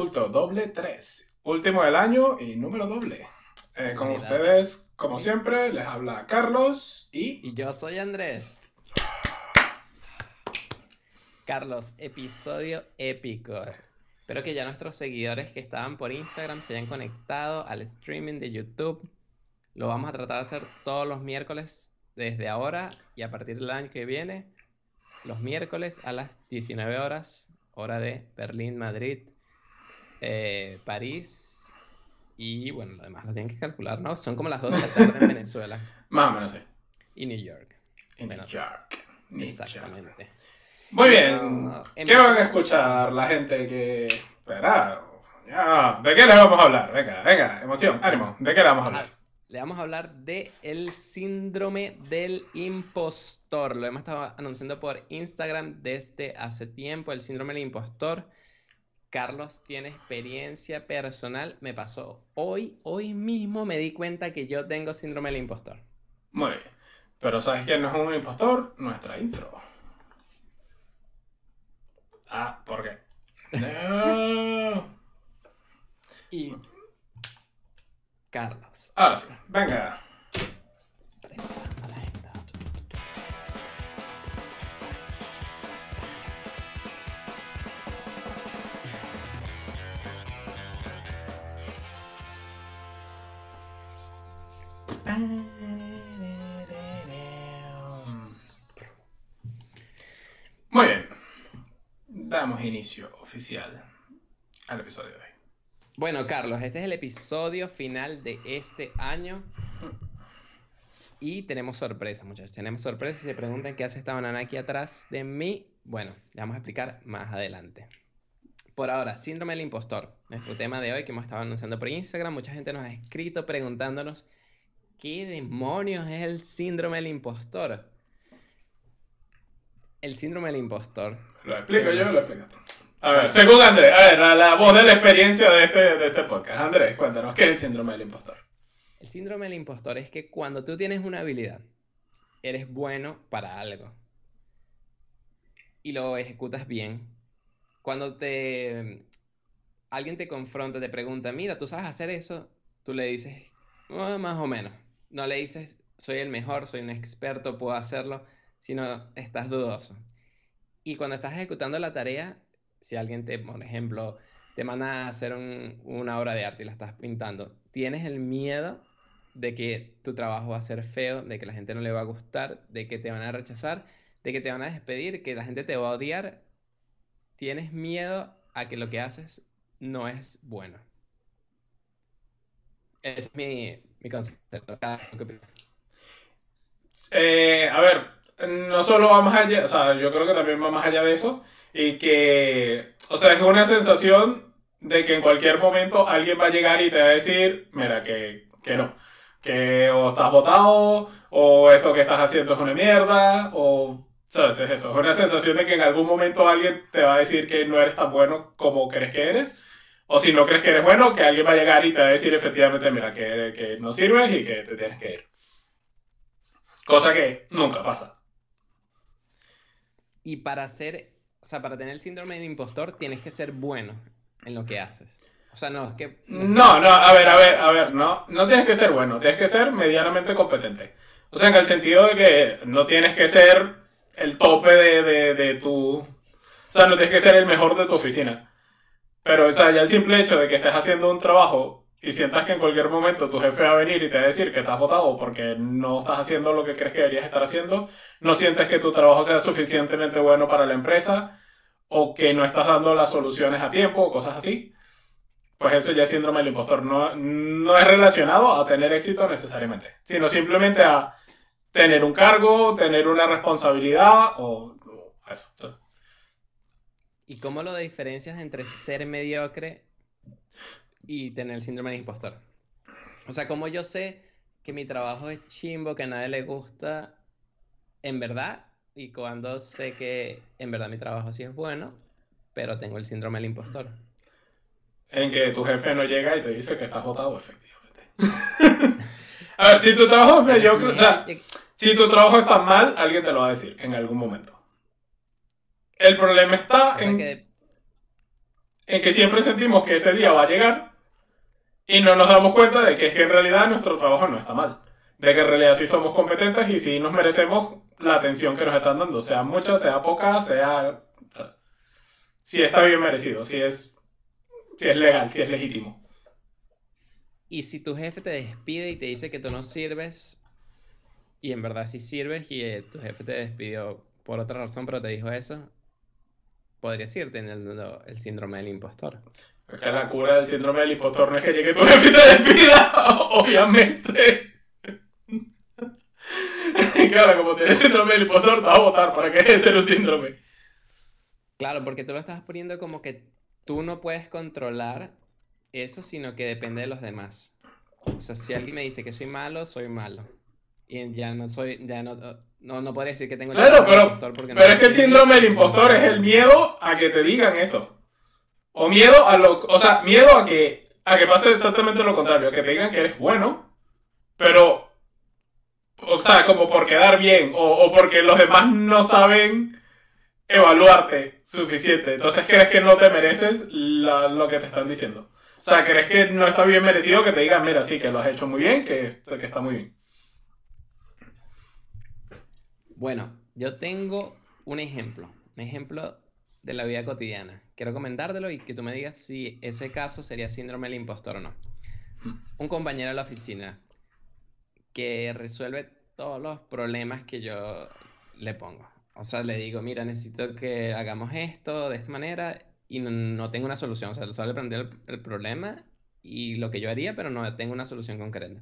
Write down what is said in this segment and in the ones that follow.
Culto doble 3. Último del año y número doble. Eh, con ustedes, como siempre, les habla Carlos y... Y yo soy Andrés. Carlos, episodio épico. Espero que ya nuestros seguidores que estaban por Instagram se hayan conectado al streaming de YouTube. Lo vamos a tratar de hacer todos los miércoles desde ahora y a partir del año que viene, los miércoles a las 19 horas, hora de Berlín, Madrid, eh, París y bueno, lo demás lo tienen que calcular, ¿no? Son como las 2 de la tarde en Venezuela. Más o menos, sí. Y New York. En New York. Exactamente. Muy bien. ¿Qué van a escuchar la gente que... Espera. ¿De qué les vamos a hablar? Venga, venga, emoción, ánimo. ¿De qué le vamos a hablar? Le vamos a hablar de el síndrome del impostor. Lo hemos estado anunciando por Instagram desde hace tiempo, el síndrome del impostor. Carlos tiene experiencia personal. Me pasó hoy, hoy mismo me di cuenta que yo tengo síndrome del impostor. Muy bien. Pero ¿sabes quién no es un impostor? Nuestra intro. Ah, ¿por qué? No. y Carlos. Ahora sí, venga. Muy bien. Damos inicio oficial al episodio de hoy. Bueno, Carlos, este es el episodio final de este año. Y tenemos sorpresa, muchachos. Tenemos sorpresa. Si se preguntan qué hace esta banana aquí atrás de mí, bueno, le vamos a explicar más adelante. Por ahora, síndrome del impostor. Nuestro tema de hoy que hemos estado anunciando por Instagram. Mucha gente nos ha escrito preguntándonos qué demonios es el síndrome del impostor. El síndrome del impostor. Lo explico yo, lo explico a ver, según Andrés, a ver, la, voz de la experiencia de este, de este podcast. Andrés, cuéntanos, ¿qué es el síndrome del impostor? El síndrome del impostor es que cuando tú tienes una habilidad, eres bueno para algo y lo ejecutas bien, cuando te alguien te confronta, te pregunta, mira, tú sabes hacer eso, tú le dices, oh, más o menos. No le dices, soy el mejor, soy un experto, puedo hacerlo, sino estás dudoso. Y cuando estás ejecutando la tarea, si alguien te, por ejemplo, te manda a hacer una obra de arte y la estás pintando, tienes el miedo de que tu trabajo va a ser feo, de que la gente no le va a gustar, de que te van a rechazar, de que te van a despedir, que la gente te va a odiar, tienes miedo a que lo que haces no es bueno. Es mi, concepto. Eh, a ver, no solo va más allá, o sea, yo creo que también va más allá de eso. Y que, o sea, es una sensación de que en cualquier momento alguien va a llegar y te va a decir, mira, que, que no, que o estás votado, o esto que estás haciendo es una mierda, o, ¿sabes? Es eso, es una sensación de que en algún momento alguien te va a decir que no eres tan bueno como crees que eres, o si no crees que eres bueno, que alguien va a llegar y te va a decir efectivamente, mira, que, que no sirves y que te tienes que ir. Cosa que nunca pasa. Y para hacer o sea, para tener el síndrome de impostor tienes que ser bueno en lo que haces. O sea, no, es que... No, no, a ver, a ver, a ver, no, no tienes que ser bueno, tienes que ser medianamente competente. O sea, en el sentido de que no tienes que ser el tope de, de, tu... O sea, no tienes que ser el mejor de tu oficina. Pero, o sea, ya el simple hecho de que estés haciendo un trabajo y sientas que en cualquier momento tu jefe va a venir y te va a decir que estás votado porque no estás haciendo lo que crees que deberías estar haciendo, no sientes que tu trabajo sea suficientemente bueno para la empresa o que no estás dando las soluciones a tiempo o cosas así, pues eso ya es síndrome del impostor. No, no es relacionado a tener éxito necesariamente, sino simplemente a tener un cargo, tener una responsabilidad o, eso. ¿Y cómo lo diferencias entre ser mediocre y tener síndrome de impostor. O sea, como yo sé que mi trabajo es chimbo, que a nadie le gusta, en verdad, y cuando sé que en verdad mi trabajo sí es bueno, pero tengo el síndrome del impostor. En que tu jefe no llega y te dice que estás votado, efectivamente. a ver, si tu trabajo es mediocre, o sea, si tu trabajo está mal, alguien te lo va a decir en algún momento. El problema está en en que siempre sentimos que ese día va a llegar y no nos damos cuenta de que es que en realidad nuestro trabajo no está mal. De que en realidad sí somos competentes y sí nos merecemos la atención que nos están dando, sea mucha, sea poca, sea... Si está bien merecido, si es, si es legal, si es legítimo. Y si tu jefe te despide y te dice que tú no sirves, y en verdad sí sirves y eh, tu jefe te despidió por otra razón, pero te dijo eso, podrías ir teniendo el síndrome del impostor. Que la cura del síndrome del impostor no es que llegue tu jefe te despida, obviamente. claro, como tienes síndrome del impostor, te va a votar para que ese un síndrome. Claro, porque tú lo estás poniendo como que tú no puedes controlar eso, sino que depende de los demás. O sea, si alguien me dice que soy malo, soy malo. Y ya no soy, ya no, no, no podría decir que tengo el síndrome pero, impostor porque pero es que el síndrome del impostor es el miedo a que te digan eso. O miedo a lo, o sea, miedo a que, a que pase exactamente lo contrario, a que te digan que eres bueno, pero, o sea, como por quedar bien, o, o porque los demás no saben evaluarte suficiente. Entonces crees que no te mereces lo que te están diciendo. O sea, crees que no está bien merecido que te digan, mira, sí, que lo has hecho muy bien, que, que está muy bien. Bueno, yo tengo un ejemplo, un ejemplo de la vida cotidiana. Quiero comentártelo y que tú me digas si ese caso sería síndrome del impostor o no. Un compañero de la oficina que resuelve todos los problemas que yo le pongo. O sea, le digo, mira, necesito que hagamos esto de esta manera y no, tengo una solución. O sea, solo aprender el problema y lo que yo haría, pero no tengo una solución concreta.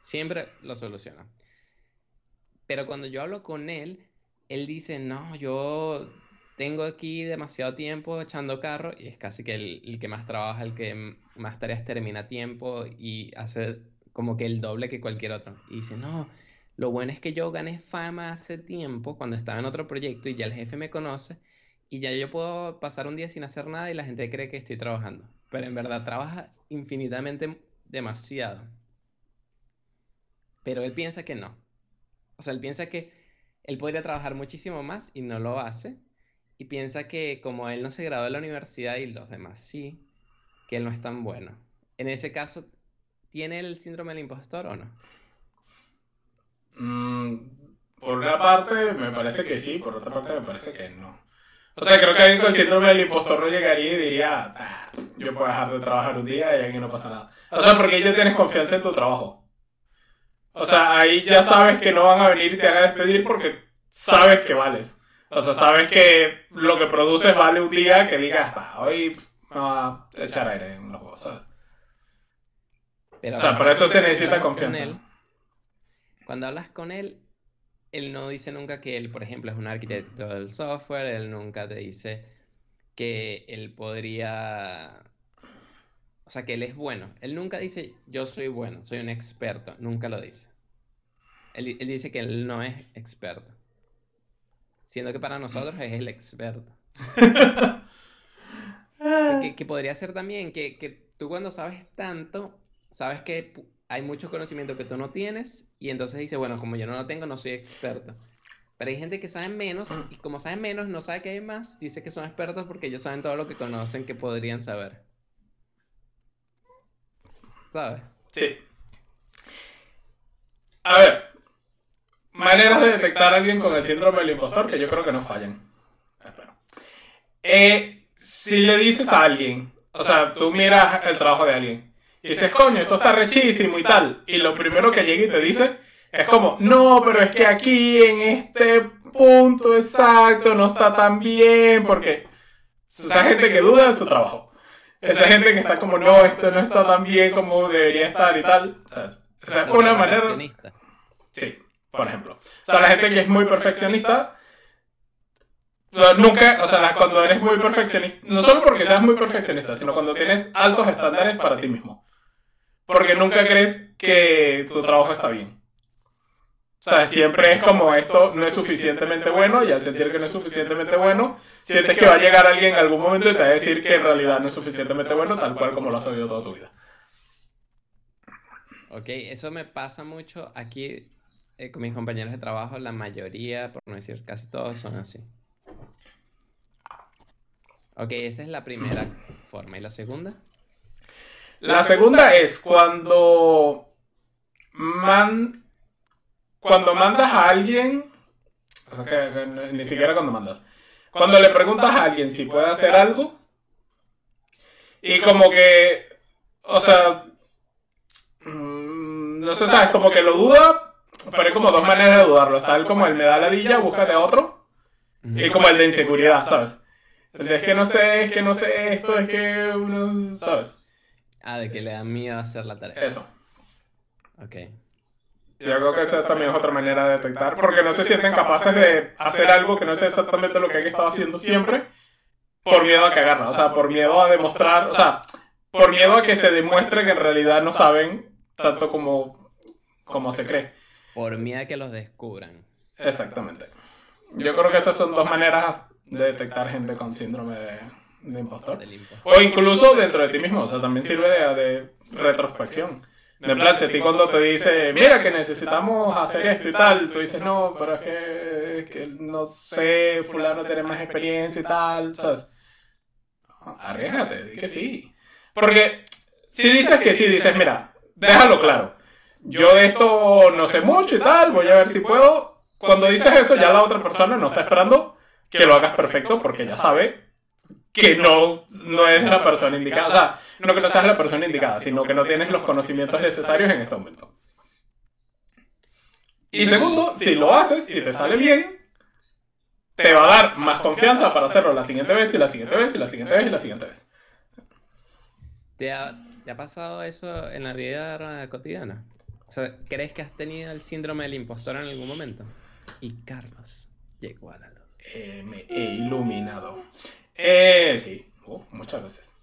Siempre lo soluciona. Pero cuando yo hablo con él, él dice, no, yo tengo aquí demasiado tiempo echando carro y es casi que el, que más trabaja, el que más tareas termina a tiempo y hace como que el doble que cualquier otro. Y dice, no, lo bueno es que yo gané fama hace tiempo cuando estaba en otro proyecto y ya el jefe me conoce y ya yo puedo pasar un día sin hacer nada y la gente cree que estoy trabajando. Pero en verdad trabaja infinitamente demasiado. Pero él piensa que no. O sea, él piensa que él podría trabajar muchísimo más y no lo hace. Y piensa que como él no se graduó de la universidad y los demás sí, que él no es tan bueno. En ese caso, ¿tiene el síndrome del impostor o no? Mm, por una parte me parece que sí, por otra parte me parece que no. O sea, creo que alguien con el síndrome del impostor no llegaría y diría, ah, yo puedo dejar de trabajar un día y aquí no pasa nada. O sea, porque ya tienes confianza en tu trabajo. O sea, ahí ya sabes que no van a venir y te hagan despedir porque sabes que vales. O sea, sabes que lo que produces vale un día que digas, hoy me va a echar aire en los juegos, ¿sabes? o sea, por eso se necesita confianza. cuando hablas con él, él no dice nunca que él, por ejemplo, es un arquitecto del software, él nunca te dice que él podría o sea, que él es bueno. Él nunca dice, yo soy bueno, soy un experto. Nunca lo dice. Él, dice que él no es experto. Siendo que para nosotros es el experto. que, podría ser también que, que tú cuando sabes tanto, sabes que hay mucho conocimiento que tú no tienes y entonces dice, bueno, como yo no lo tengo, no soy experto. Pero hay gente que sabe menos y como sabe menos, no sabe que hay más, dice que son expertos porque ellos saben todo lo que conocen que podrían saber. ¿Sabes? Sí. A ver, maneras de detectar a alguien con el síndrome del impostor que yo creo que no fallan. Eh, si le dices a alguien, o sea, tú miras el trabajo de alguien y dices, coño, esto está rechísimo y tal, y lo primero que llega y te dice es como, no, pero es que aquí en este punto exacto no está tan bien, porque esa gente que duda de su trabajo. Esa gente que está como, no, esto no está tan bien como debería estar y tal. O sea, es una manera... Sí, por ejemplo. O sea, la gente que es muy perfeccionista... Nunca, o sea, cuando eres muy perfeccionista, no solo porque seas muy perfeccionista, sino cuando tienes altos estándares para ti mismo. Porque nunca crees que tu trabajo está bien. O sea, siempre es como esto no es suficientemente bueno y al sentir que no es suficientemente bueno, sientes que va a llegar alguien en algún momento y te va a decir que en realidad no es suficientemente bueno, tal cual como lo has oído toda tu vida. Ok, eso me pasa mucho aquí eh, con mis compañeros de trabajo, la mayoría, por no decir casi todos, son así. Ok, esa es la primera forma. ¿Y la segunda? La segunda es cuando man, cuando mandas a alguien, ni siquiera cuando mandas, cuando le preguntas a alguien si puede hacer algo y como que, o sea, mm, no sé, sabes, como que lo duda, pero hay como dos maneras de dudarlo. Está el como el me da ladilla, búscate a otro, y como el de inseguridad, ¿sabes? Es que no sé, es que no sé esto, es que uno, ¿sabes? Ah, de que le da miedo hacer la tarea. Eso. Ok. Yo creo que esa también es otra manera de detectar, porque no se sienten capaces de hacer algo que no sea exactamente lo que han estado haciendo siempre, por miedo a cagarla, o sea, por miedo a demostrar, o sea, por miedo a que se demuestre que en realidad no saben tanto como, como se cree. Por miedo a que los descubran. Exactamente. Yo creo que esas son dos maneras de detectar gente con síndrome de, de impostor. O incluso dentro de ti mismo, o sea, también sirve de, retrospección. De plan, si a ti cuando te dice, mira que necesitamos hacer esto y tal, tú dices, no, pero es que, es que no sé, fulano tiene más experiencia y tal, ¿sabes? Arriesgate, di que sí. Porque si dices que sí, dices, mira, déjalo claro. Yo de esto no sé mucho y tal, voy a ver si puedo. Cuando dices eso, ya la otra persona no está esperando que lo hagas perfecto porque ya sabe que no, no eres la persona indicada. O sea, no que no seas la persona indicada, sino que no tienes los conocimientos necesarios en este momento. Y segundo, si lo haces y te sale bien, te va a dar más confianza para hacerlo la siguiente vez y la siguiente vez y la siguiente vez y la siguiente vez. ¿Te ha, ha pasado eso en la vida cotidiana? O sea, ¿crees que has tenido el síndrome del impostor en algún momento? Y Carlos llegó a la luz. Eh, me he iluminado. Eh, sí, muchas veces.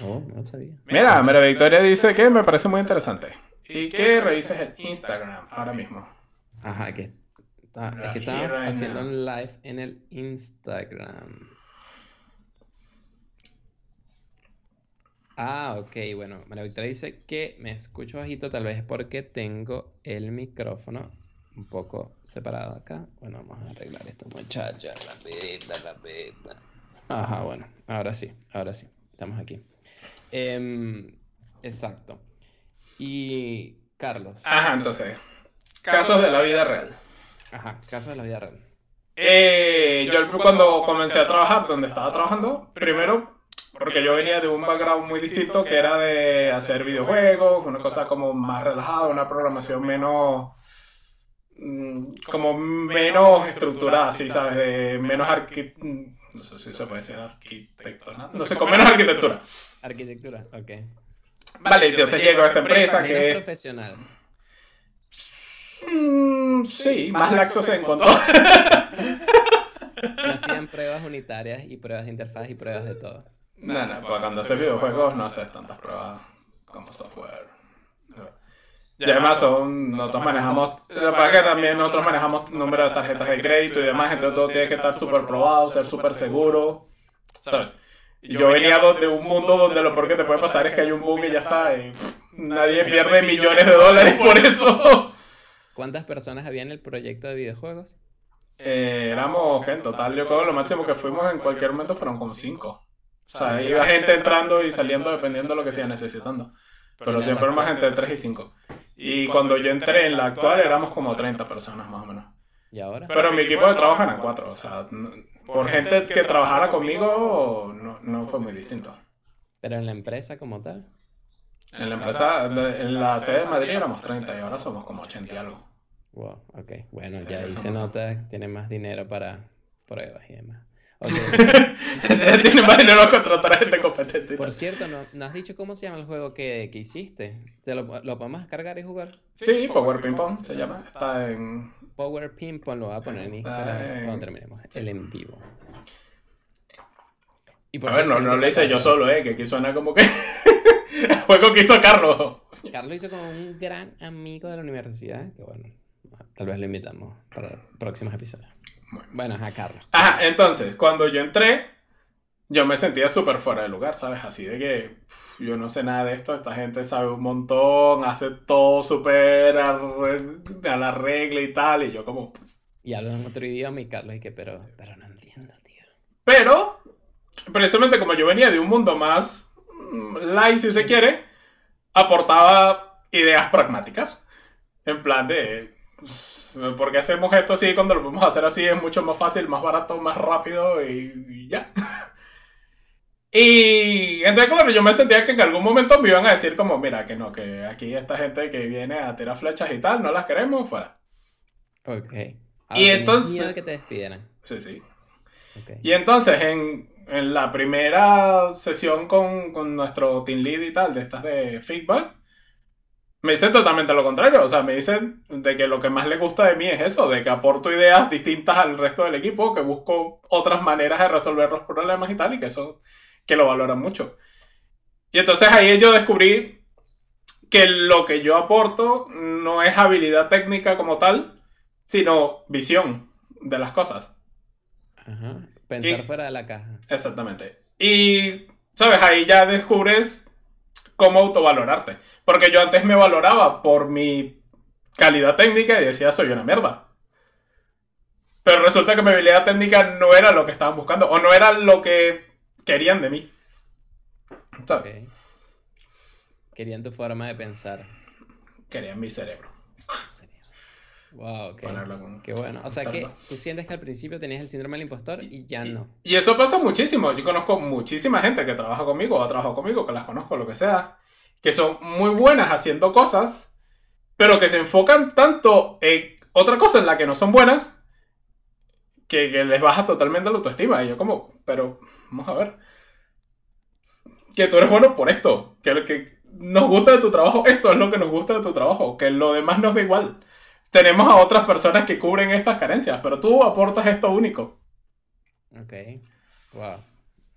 Oh, no sabía. Mira, Mera Victoria dice que me parece muy interesante. Y que revises el Instagram ahora mismo. Ajá, que está, es que estaba haciendo un live en el Instagram. Ah, ok, bueno, María Victoria dice que me escucho bajito, tal vez porque tengo el micrófono un poco separado acá. Bueno, vamos a arreglar esto, muchachos. Rapidita, rapidita. Ajá, bueno, ahora sí, ahora sí, estamos aquí. Em, exacto. Y Carlos. Ajá, entonces, casos de la vida real. Ajá, casos de la vida real. Eh, yo cuando comencé a trabajar donde estaba trabajando, primero porque yo venía de un background muy distinto que era de hacer videojuegos, una cosa como más relajada, una programación menos como menos estructurada, sí, ¿sabes? De menos arqui... No sé si se puede decir arquitectura. No sé, con menos arquitectura. Arquitectura, ok. Vale, entonces llego a esta empresa que es... profesional. Mm, sí, más laxos en cuanto... hacían pruebas unitarias y pruebas de interfaz y pruebas de todo. No, no, pues cuando haces videojuegos no haces tantas pruebas como software. Y además son, nosotros manejamos, lo que que también nosotros manejamos número de tarjetas de crédito y demás, entonces todo tiene que estar súper probado, ser súper seguro, ¿sabes? Yo venía de un mundo donde lo peor que te puede pasar es que hay un bug y ya está, y nadie pierde millones de dólares por eso. ¿Cuántas personas había en el proyecto de videojuegos? Eh, éramos, en total, yo creo que lo máximo que fuimos en cualquier momento fueron como cinco. O sea, iba gente entrando y saliendo dependiendo de lo que siga necesitando. Pero siempre más entre 3 y 5. Y cuando yo entré en la actual éramos como 30 personas más o menos. ¿Y ahora? Pero mi equipo de trabajo eran 4. O sea, por gente que trabajara conmigo no, no fue muy distinto. ¿Pero en la empresa como tal? En la empresa, en la sede de Madrid éramos 30 y ahora somos como 80 y algo. Wow, ok. Bueno, ya ahí se nota, tiene más dinero para pruebas y demás. Tiene más dinero a contratar a gente competente. Por cierto, ¿no, has dicho cómo se llama el juego que, que hiciste? ¿Se lo, lo, podemos cargar y jugar? Sí, Power Ping Pong se llama. Está en. Power Ping Pong lo voy a poner en Instagram cuando terminemos. El en vivo. Y a ver, no, no lo hice yo solo, ¿eh? Que aquí suena como que. el juego que hizo Carlos. Carlos hizo como un gran amigo de la universidad. Que bueno, tal vez lo invitamos para próximos episodios. Bueno, a Carlos. Ajá, entonces, cuando yo entré, yo me sentía súper fuera de lugar, ¿sabes? Así de que yo no sé nada de esto, esta gente sabe un montón, hace todo súper a, la regla y tal, y yo como... Y hablan otro idioma y Carlos y que, pero, pero no entiendo, tío. Pero precisamente como yo venía de un mundo más mm, light, si se quiere, aportaba ideas pragmáticas. En plan de, ¿por qué hacemos esto así cuando lo podemos hacer así? Es mucho más fácil, más barato, más rápido y ya. Y entonces, claro, yo me sentía que en algún momento me iban a decir como, mira, que no, que aquí esta gente que viene a tirar flechas y tal, no las queremos, fuera. Ok. y entonces... Miedo que te despidieran. Sí, sí. Y entonces, en, en, la primera sesión con, con nuestro team lead y tal, de estas de feedback, me dicen totalmente lo contrario. O sea, me dicen de que lo que más le gusta de mí es eso, de que aporto ideas distintas al resto del equipo, que busco otras maneras de resolver los problemas y tal, y que eso que lo valoran mucho. Y entonces ahí yo descubrí que lo que yo aporto no es habilidad técnica como tal, sino visión de las cosas. Ajá. Pensar fuera de la caja. Exactamente. Y, ¿sabes? Ahí ya descubres cómo autovalorarte. Porque yo antes me valoraba por mi calidad técnica y decía, soy una mierda. Pero resulta que mi habilidad técnica no era lo que estaban buscando, o no era lo que querían de mí. ¿Sabes? Querían tu forma de pensar. Querían mi cerebro. Wow, qué, qué bueno. O sea que tú sientes que al principio tenías el síndrome del impostor y ya no. Y eso pasa muchísimo. Yo conozco muchísima gente que trabaja conmigo o ha trabajado conmigo, que las conozco, lo que sea, que son muy buenas haciendo cosas, pero que se enfocan tanto en otra cosa en la que no son buenas, que, que les baja totalmente la autoestima. Y yo como, pero vamos a ver. Que tú eres bueno por esto. Que lo que nos gusta de tu trabajo, esto es lo que nos gusta de tu trabajo. Que lo demás nos da igual. Tenemos a otras personas que cubren estas carencias, pero tú aportas esto único. Ok. Wow.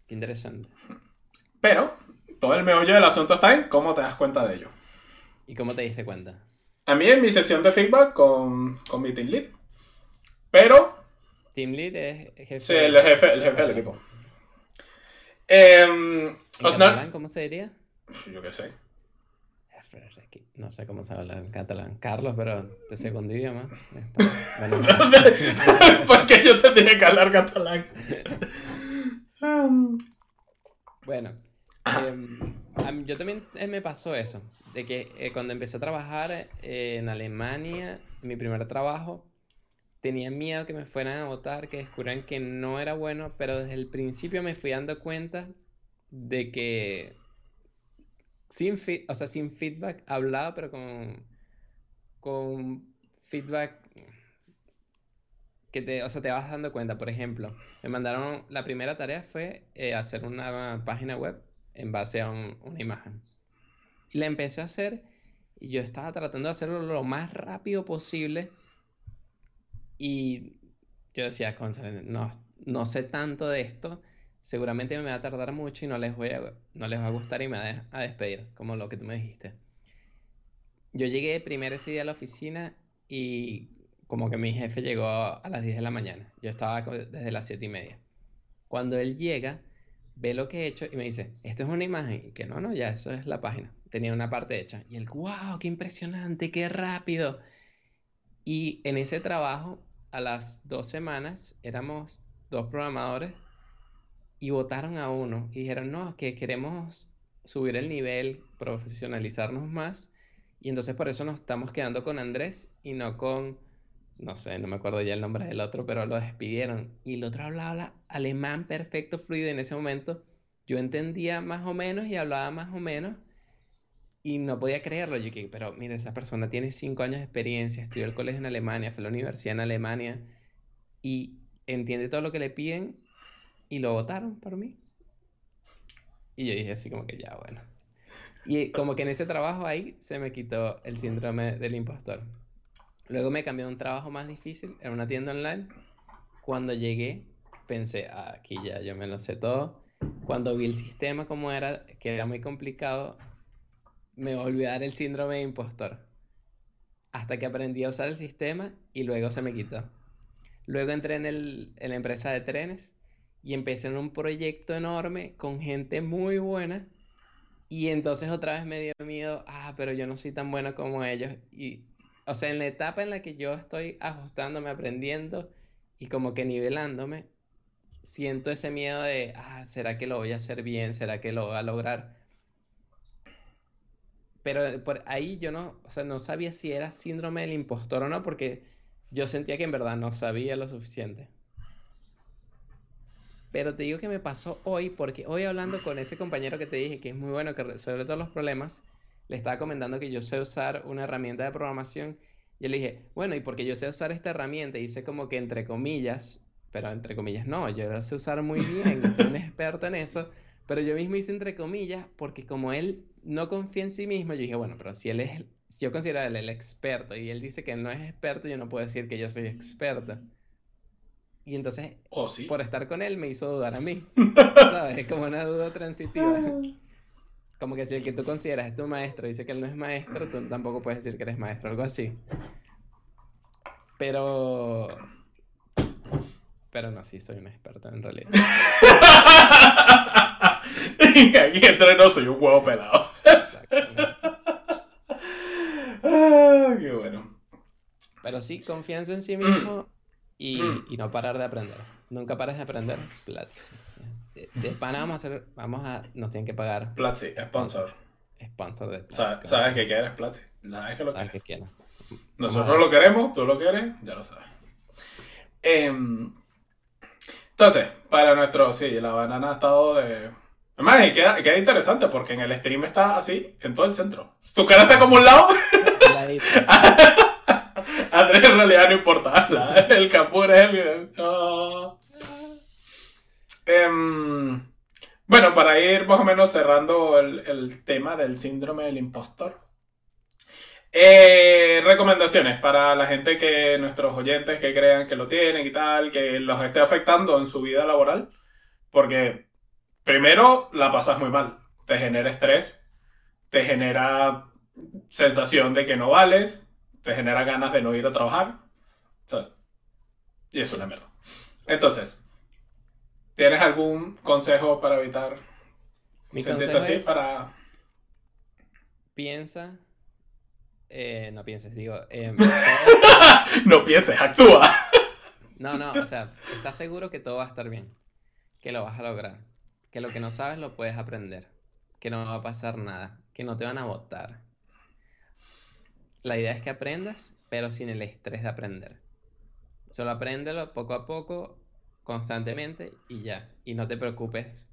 Qué interesante. Pero todo el meollo del asunto está en cómo te das cuenta de ello. ¿Y cómo te diste cuenta? A mí en mi sesión de feedback con, con mi team lead. Pero... Team lead es jefe. Sí, el jefe, el jefe del equipo. Eh, ¿Cómo se diría? Yo qué sé. No sé cómo se habla en catalán. Carlos, pero de segundo idioma. ¿Por qué yo tendría que hablar catalán? bueno, em, yo también eh, me pasó eso. De que eh, cuando empecé a trabajar eh, en Alemania, mi primer trabajo, tenía miedo que me fueran a votar, que descubrieran que no era bueno, pero desde el principio me fui dando cuenta de que sin, o sea, sin feedback hablado, pero con, con feedback que te, o sea, te vas dando cuenta. Por ejemplo, me mandaron, la primera tarea fue eh, hacer una página web en base a una imagen. Y la empecé a hacer y yo estaba tratando de hacerlo lo más rápido posible y yo decía, no, no sé tanto de esto, seguramente me va a tardar mucho y no les, voy a, no les va a gustar y me va a despedir, como lo que tú me dijiste. Yo llegué primero ese día a la oficina y como que mi jefe llegó a las 10 de la mañana. Yo estaba desde las 7 y media. Cuando él llega, ve lo que he hecho y me dice, esto es una imagen. Y que no, no, ya, eso es la página. Tenía una parte hecha. Y él, wow, qué impresionante, qué rápido. Y en ese trabajo a las dos semanas éramos dos programadores y votaron a uno y dijeron, no, que queremos subir el nivel, profesionalizarnos más y entonces por eso nos estamos quedando con Andrés y no con, no sé, no me acuerdo ya el nombre del otro, pero lo despidieron y el otro hablaba alemán perfecto, fluido y en ese momento yo entendía más o menos y hablaba más o menos y no podía creerlo. Yo que, pero mire, esa persona tiene cinco años de experiencia, estudió el colegio en Alemania, fue a la universidad en Alemania y entiende todo lo que le piden y lo votaron por mí. Y yo dije así como que ya, bueno. Y como que en ese trabajo ahí se me quitó el síndrome del impostor. Luego me cambió a un trabajo más difícil, en una tienda online. Cuando llegué, pensé, ah, aquí ya yo me lo sé todo. Cuando vi el sistema como era, que era muy complicado, me volvió a dar el síndrome de impostor. Hasta que aprendí a usar el sistema y luego se me quitó. Luego entré en, el, en la empresa de trenes y empecé en un proyecto enorme con gente muy buena. Y entonces otra vez me dio miedo, ah, pero yo no soy tan bueno como ellos. Y, o sea, en la etapa en la que yo estoy ajustándome, aprendiendo y como que nivelándome, siento ese miedo de, ah, ¿será que lo voy a hacer bien? ¿Será que lo voy a lograr? Pero por ahí yo no, o sea, no sabía si era síndrome del impostor o no, porque yo sentía que en verdad no sabía lo suficiente. Pero te digo que me pasó hoy, porque hoy hablando con ese compañero que te dije que es muy bueno, que resuelve todos los problemas, le estaba comentando que yo sé usar una herramienta de programación. Y le dije, bueno, y porque yo sé usar esta herramienta, hice como que entre comillas, pero entre comillas no, yo la sé usar muy bien, soy un experto en eso, pero yo mismo hice entre comillas porque como él no confía en sí mismo, yo dije, bueno, pero si él es, yo considero él el experto y él dice que no es experto, yo no puedo decir que yo soy experto. Y entonces, Oh, sí. por estar con él, me hizo dudar a mí. ¿Sabes? Es como una duda transitiva. Como que si el que tú consideras es tu maestro dice que él no es maestro, tú tampoco puedes decir que eres maestro, algo así. Pero. Pero no, sí, soy un experto en realidad. y aquí entre no soy un huevo pelado. Exacto. Ah, qué bueno. Pero sí, confianza en sí mismo y, Mm. y no parar de aprender. Nunca pares de aprender. Platzi. De, de pana vamos a hacer, vamos a, nos tienen que pagar Platzi, sponsor. sponsor de Platzi. ¿Sabes que quieres Platzi? ¿Sabes que lo Sabes que quieres? Nosotros lo queremos, tú lo quieres, ya lo sabes. Em, entonces, para nuestro, sí, la banana ha estado de... Además, y queda, queda interesante porque en el stream está así, en todo el centro. Tu cara está como un lado, Ladito. Andrés en realidad no importa. la- el capur es el... Em, bueno, para ir más o menos cerrando el, el tema del síndrome del impostor. Eh, recomendaciones para la gente que, nuestros oyentes que crean que lo tienen y tal, que los esté afectando en su vida laboral. Porque primero la pasas muy mal, te genera estrés, te genera sensación de que no vales, te genera ganas de no ir a trabajar, ¿sabes? Y es una mierda. Entonces, ¿tienes algún consejo para evitar Mi consejo así? es, Para... piensa, eh, no pienses, digo, em, no pienses, actúa. no, no, o sea, estás seguro que todo va a estar bien, que lo vas a lograr, que lo que no sabes lo puedes aprender, que no va a pasar nada, que no te van a votar. La idea es que aprendas, pero sin el estrés de aprender. Solo apréndelo poco a poco, constantemente y ya. Y no te preocupes,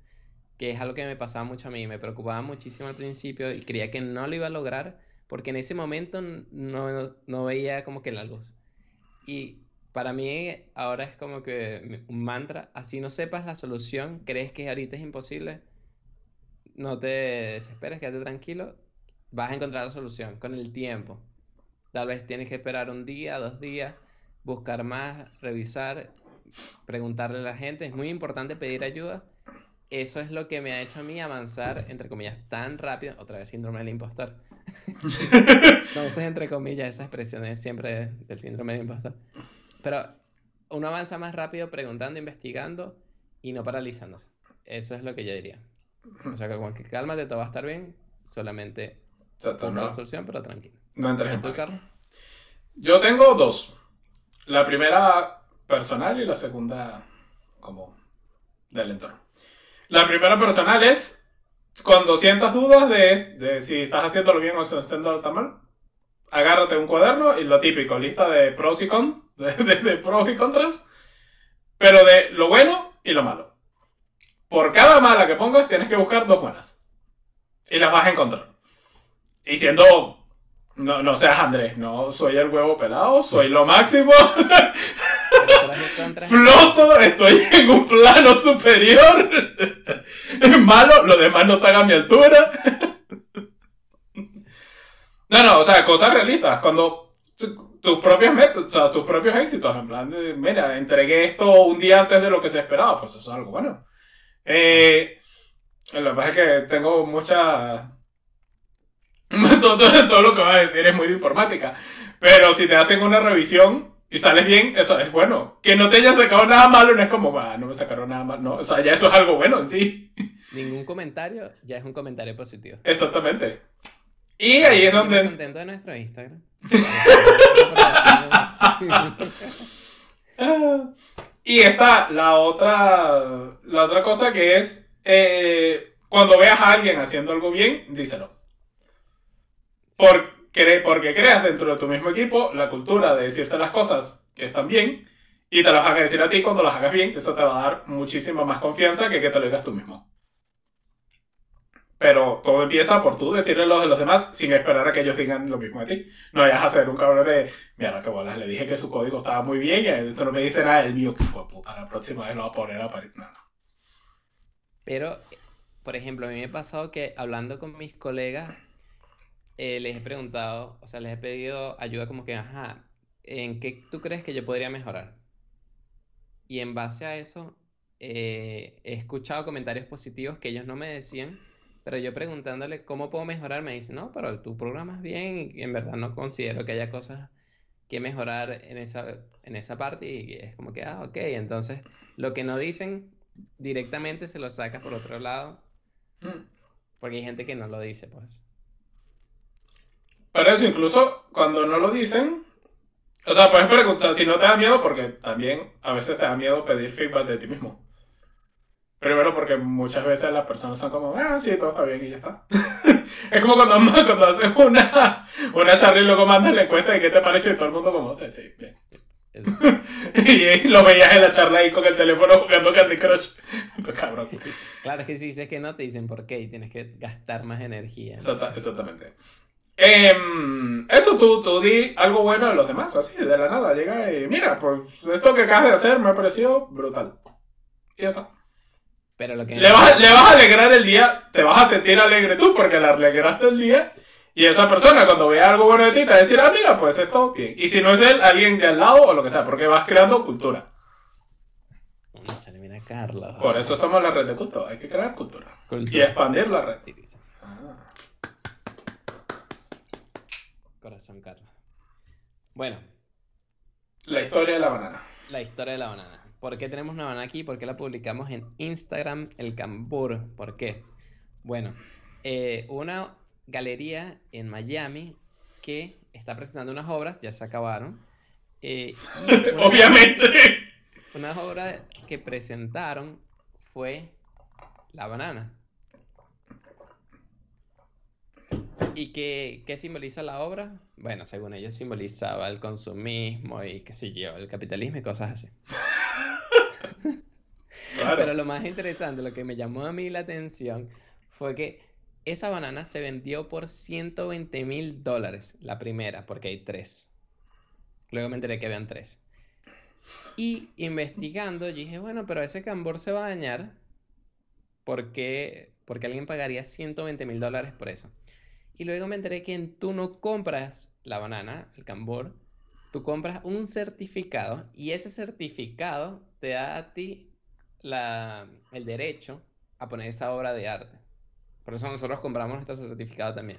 que es algo que me pasaba mucho a mí. Me preocupaba muchísimo al principio y creía que no lo iba a lograr porque en ese momento no, no veía como que la luz. Y para mí ahora es como que un mantra, así no sepas la solución, crees que ahorita es imposible, no te desesperes, quédate tranquilo, vas a encontrar la solución con el tiempo. Tal vez tienes que esperar un día, dos días, buscar más, revisar, preguntarle a la gente. Es muy importante pedir ayuda. Eso es lo que me ha hecho a mí avanzar, entre comillas, tan rápido. Otra vez síndrome del impostor. No uses entre comillas esa expresión es siempre del síndrome del impostor. Pero uno avanza más rápido preguntando, investigando y no paralizándose. Eso es lo que yo diría. O sea que con que cálmate, todo va a estar bien. Solamente la solución, pero tranquilo. No entres ¿Y en tú, pánico. Carlos? Yo tengo dos. La primera personal y la segunda como del entorno. La primera personal es cuando sientas dudas de, de si estás haciéndolo bien o si estás haciéndolo tan mal, agárrate un cuaderno y lo típico, lista de pros y cons, de, de- de pros y contras, pero de lo bueno y lo malo. Por cada mala que pongas tienes que buscar dos buenas. Y las vas a encontrar. Y siendo no, no seas Andrés, no soy el huevo pelado, soy lo máximo, floto, estoy en un plano superior. Es malo, los demás no están a mi altura. No, no, o sea, cosas realistas. Cuando tu- tus propios metas, o sea, tus propios éxitos, en plan de, mira, entregué esto un día antes de lo que se esperaba, pues eso es algo bueno. Eh, lo que pasa es que tengo mucha... todo, todo- todo lo que vas a decir es muy de informática. Pero si te hacen una revisión y sales bien, eso es bueno. Que no te hayan sacado nada malo no es como, va, no me sacaron nada malo. No, o sea, ya eso es algo bueno en sí. ningún comentario ya es un comentario positivo. Exactamente. Y ahí es Estoy donde... contento de nuestro Instagram. Ah, Y está la otra, la otra cosa que es, eh, cuando veas a alguien haciendo algo bien, díselo. Porque, porque creas dentro de tu mismo equipo la cultura de decirse las cosas que están bien y te las a decir a ti cuando las hagas bien. Eso te va a dar muchísima más confianza que que te lo digas tú mismo. Pero todo empieza por tú decirle lo de los demás sin esperar a que ellos digan lo mismo de ti. No vayas a ser un cabrón de, mira, que bolas, le dije que su código estaba muy bien y esto no me dice nada, el mío que fue puta, la próxima vez lo va a poner a parir. nada. Pero, por ejemplo, a mí me ha pasado que hablando con mis colegas, eh, les he preguntado, o sea, les he pedido ayuda como que, ajá, ¿en qué tú crees que yo podría mejorar? Y en base a eso, eh, he escuchado comentarios positivos que ellos no me decían pero yo preguntándole cómo puedo mejorar, me dice, no, pero tú programas bien y en verdad no considero que haya cosas que mejorar en esa, en esa parte y es como que, ah, ok, entonces lo que no dicen directamente se lo sacas por otro lado. Mm. Porque hay gente que no lo dice, pues. Pero eso, incluso cuando no lo dicen, o sea, puedes preguntar si no te da miedo, porque también a veces te da miedo pedir feedback de ti mismo. Primero porque muchas veces las personas son como, ah, sí, todo está bien y ya está. es como cuando, cuando haces una, una charla y luego mandas la encuesta de qué te parece y todo el mundo como, sí, sí, bien. y, lo veías en la charla ahí con el teléfono jugando Candy Crush. Cabrón. Claro, es que si dices que no, te dicen por qué y tienes que gastar más energía. exactamente. Em, eso tú, tú di algo bueno a los demás, así, de la nada. Llega y mira, pues esto que acabas de hacer me ha parecido brutal. Y ya está. Pero lo que... Le vas, le vas a alegrar el día, te vas a sentir alegre tú porque le alegraste el día. Y esa persona cuando vea algo bueno de ti te va a decir, ah, mira, pues esto bien. Y si no es él, alguien de al lado o lo que sea, porque vas creando cultura. Mira, Carlos. Por eso somos la red de culto, hay que crear cultura. Y expandir la red. Corazón, Carlos. Bueno. La historia de la banana. La historia de la banana. ¿Por qué tenemos una banana aquí? ¿Por qué la publicamos en Instagram, el Cambur? ¿Por qué? Bueno, eh, una galería en Miami que está presentando unas obras, ya se acabaron. Eh, Obviamente. Una obra que presentaron fue la banana. ¿Y qué, qué, simboliza la obra? Bueno, según ellos simbolizaba el consumismo y qué sé yo, el capitalismo y cosas así. Pero lo más interesante, lo que me llamó a mí la atención fue que esa banana se vendió por 120 mil dólares, la primera, porque hay tres. Luego me enteré que habían tres. Y investigando, yo dije, bueno, pero ese cambor se va a dañar. ¿Por qué? Porque alguien pagaría 120 mil dólares por eso. Y luego me enteré que tú no compras la banana, el cambor, tú compras un certificado y ese certificado te da a ti el derecho a poner esa obra de arte. Por eso nosotros compramos nuestro certificado también.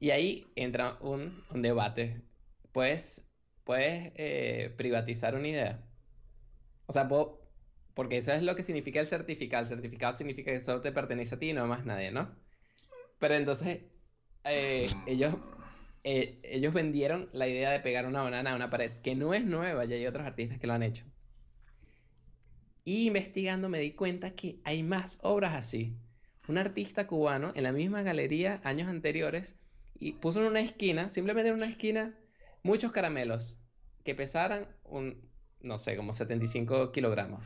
Y ahí entra un, debate. Puedes, puedes eh, privatizar una idea. O sea, porque eso es lo que significa el certificado. El certificado significa que solo te pertenece a ti y no más nadie, ¿no? Pero entonces, eh, ellos, eh, ellos vendieron la idea de pegar una banana a una pared, que no es nueva, ya hay otros artistas que lo han hecho. Y investigando me di cuenta que hay más obras así. Un artista cubano en la misma galería años anteriores y puso en una esquina, simplemente en una esquina, muchos caramelos que pesaran un, no sé, como 75 kilogramos.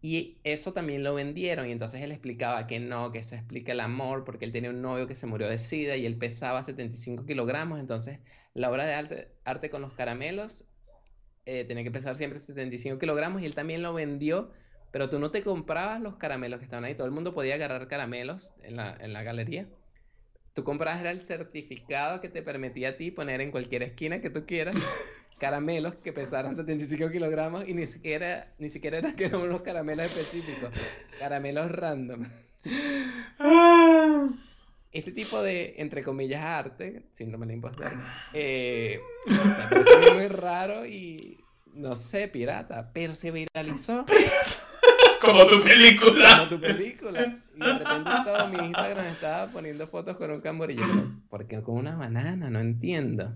Y eso también lo vendieron y entonces él explicaba que no, que eso explica el amor porque él tenía un novio que se murió de sida y él pesaba 75 kilogramos, entonces la obra de arte, arte con los caramelos eh, tenía que pesar siempre 75 kilogramos y él también lo vendió, pero tú no te comprabas los caramelos que estaban ahí, todo el mundo podía agarrar caramelos en la, en la galería. Tú comprabas era el certificado que te permitía a ti poner en cualquier esquina que tú quieras caramelos que pesaran 75 kilogramos y ni siquiera, ni siquiera eran que eran unos caramelos específicos, caramelos random. Ese tipo de, entre comillas, arte, síndrome de impostor, eh, me muy raro y, no sé, pirata, pero se viralizó. Como tu película. Como tu película. Y de repente todo mi Instagram estaba poniendo fotos con un camborillo. ¿Por qué con una banana? No entiendo.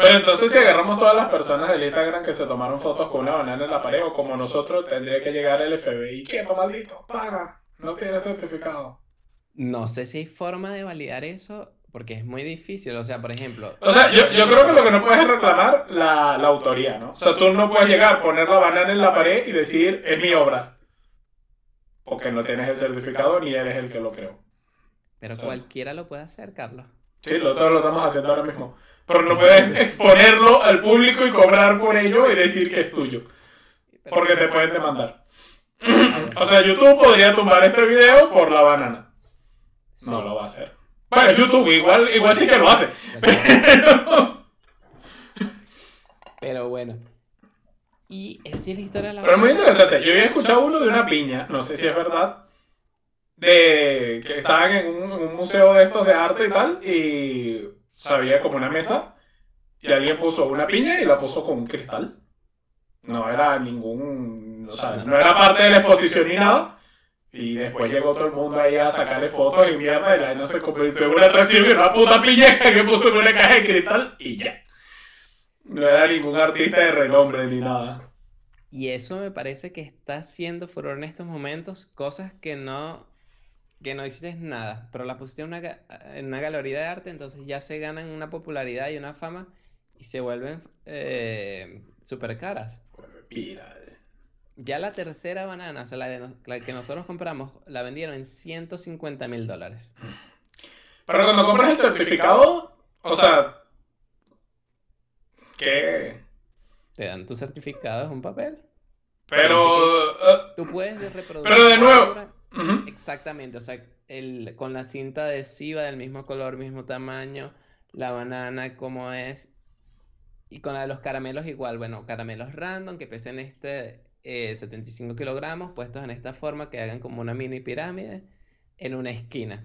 Pero entonces si agarramos todas las personas del Instagram que se tomaron fotos con una banana en la pared o como nosotros, tendría que llegar el FBI. ¿Qué, maldito? Paga. No tiene certificado. No sé si hay forma de validar eso porque es muy difícil. O sea, por ejemplo... O sea, yo, yo creo que lo que no puedes es reclamar la, la autoría, ¿no? O sea, tú no puedes llegar, poner la banana en la pared y decir, es mi obra. Porque no tienes el certificado ni eres el que lo creó. Pero cualquiera lo puede hacer, Carlos. Sí, lo, todos lo estamos haciendo ahora mismo. Pero no puedes exponerlo al público y cobrar por ello y decir que es tuyo. Porque te pueden demandar. O sea, YouTube podría tumbar este video por la banana. No lo va a hacer. Bueno, YouTube igual, igual sí que lo hace. Pero bueno. Y es la historia de la Pero es muy interesante. Yo había escuchado uno de una piña, no sé si es verdad, de que estaban en un, museo de estos de arte y tal, y sabía como una mesa, y alguien puso una piña y la puso con un cristal. No era ningún, o sea, no era parte de la exposición ni nada. Y después llegó todo el mundo ahí a sacarle fotos y mierda, y la no se convirtió en una atracción y una puta piña que puso en una caja de cristal y ya. No era ningún artista de renombre ni nada. Y eso me parece que está haciendo furor en estos momentos, cosas que no, que no hiciste nada, pero las pusiste en una, en una galería de arte, entonces ya se ganan una popularidad y una fama y se vuelven eh, súper caras. Ya la tercera banana, o sea, la, la, que nosotros compramos, la vendieron en 150 mil dólares. Pero cuando compras el certificado, o sea, ¿qué? Te dan tu certificado, es un papel. Pero. Uh, tú puedes reproducir. Pero de nuevo. Exactamente, o sea, el, con la cinta adhesiva del mismo color, mismo tamaño, la banana como es. Y con la de los caramelos igual, bueno, caramelos random que pesen este 75 eh, kilogramos, puestos en esta forma que hagan como una mini pirámide en una esquina.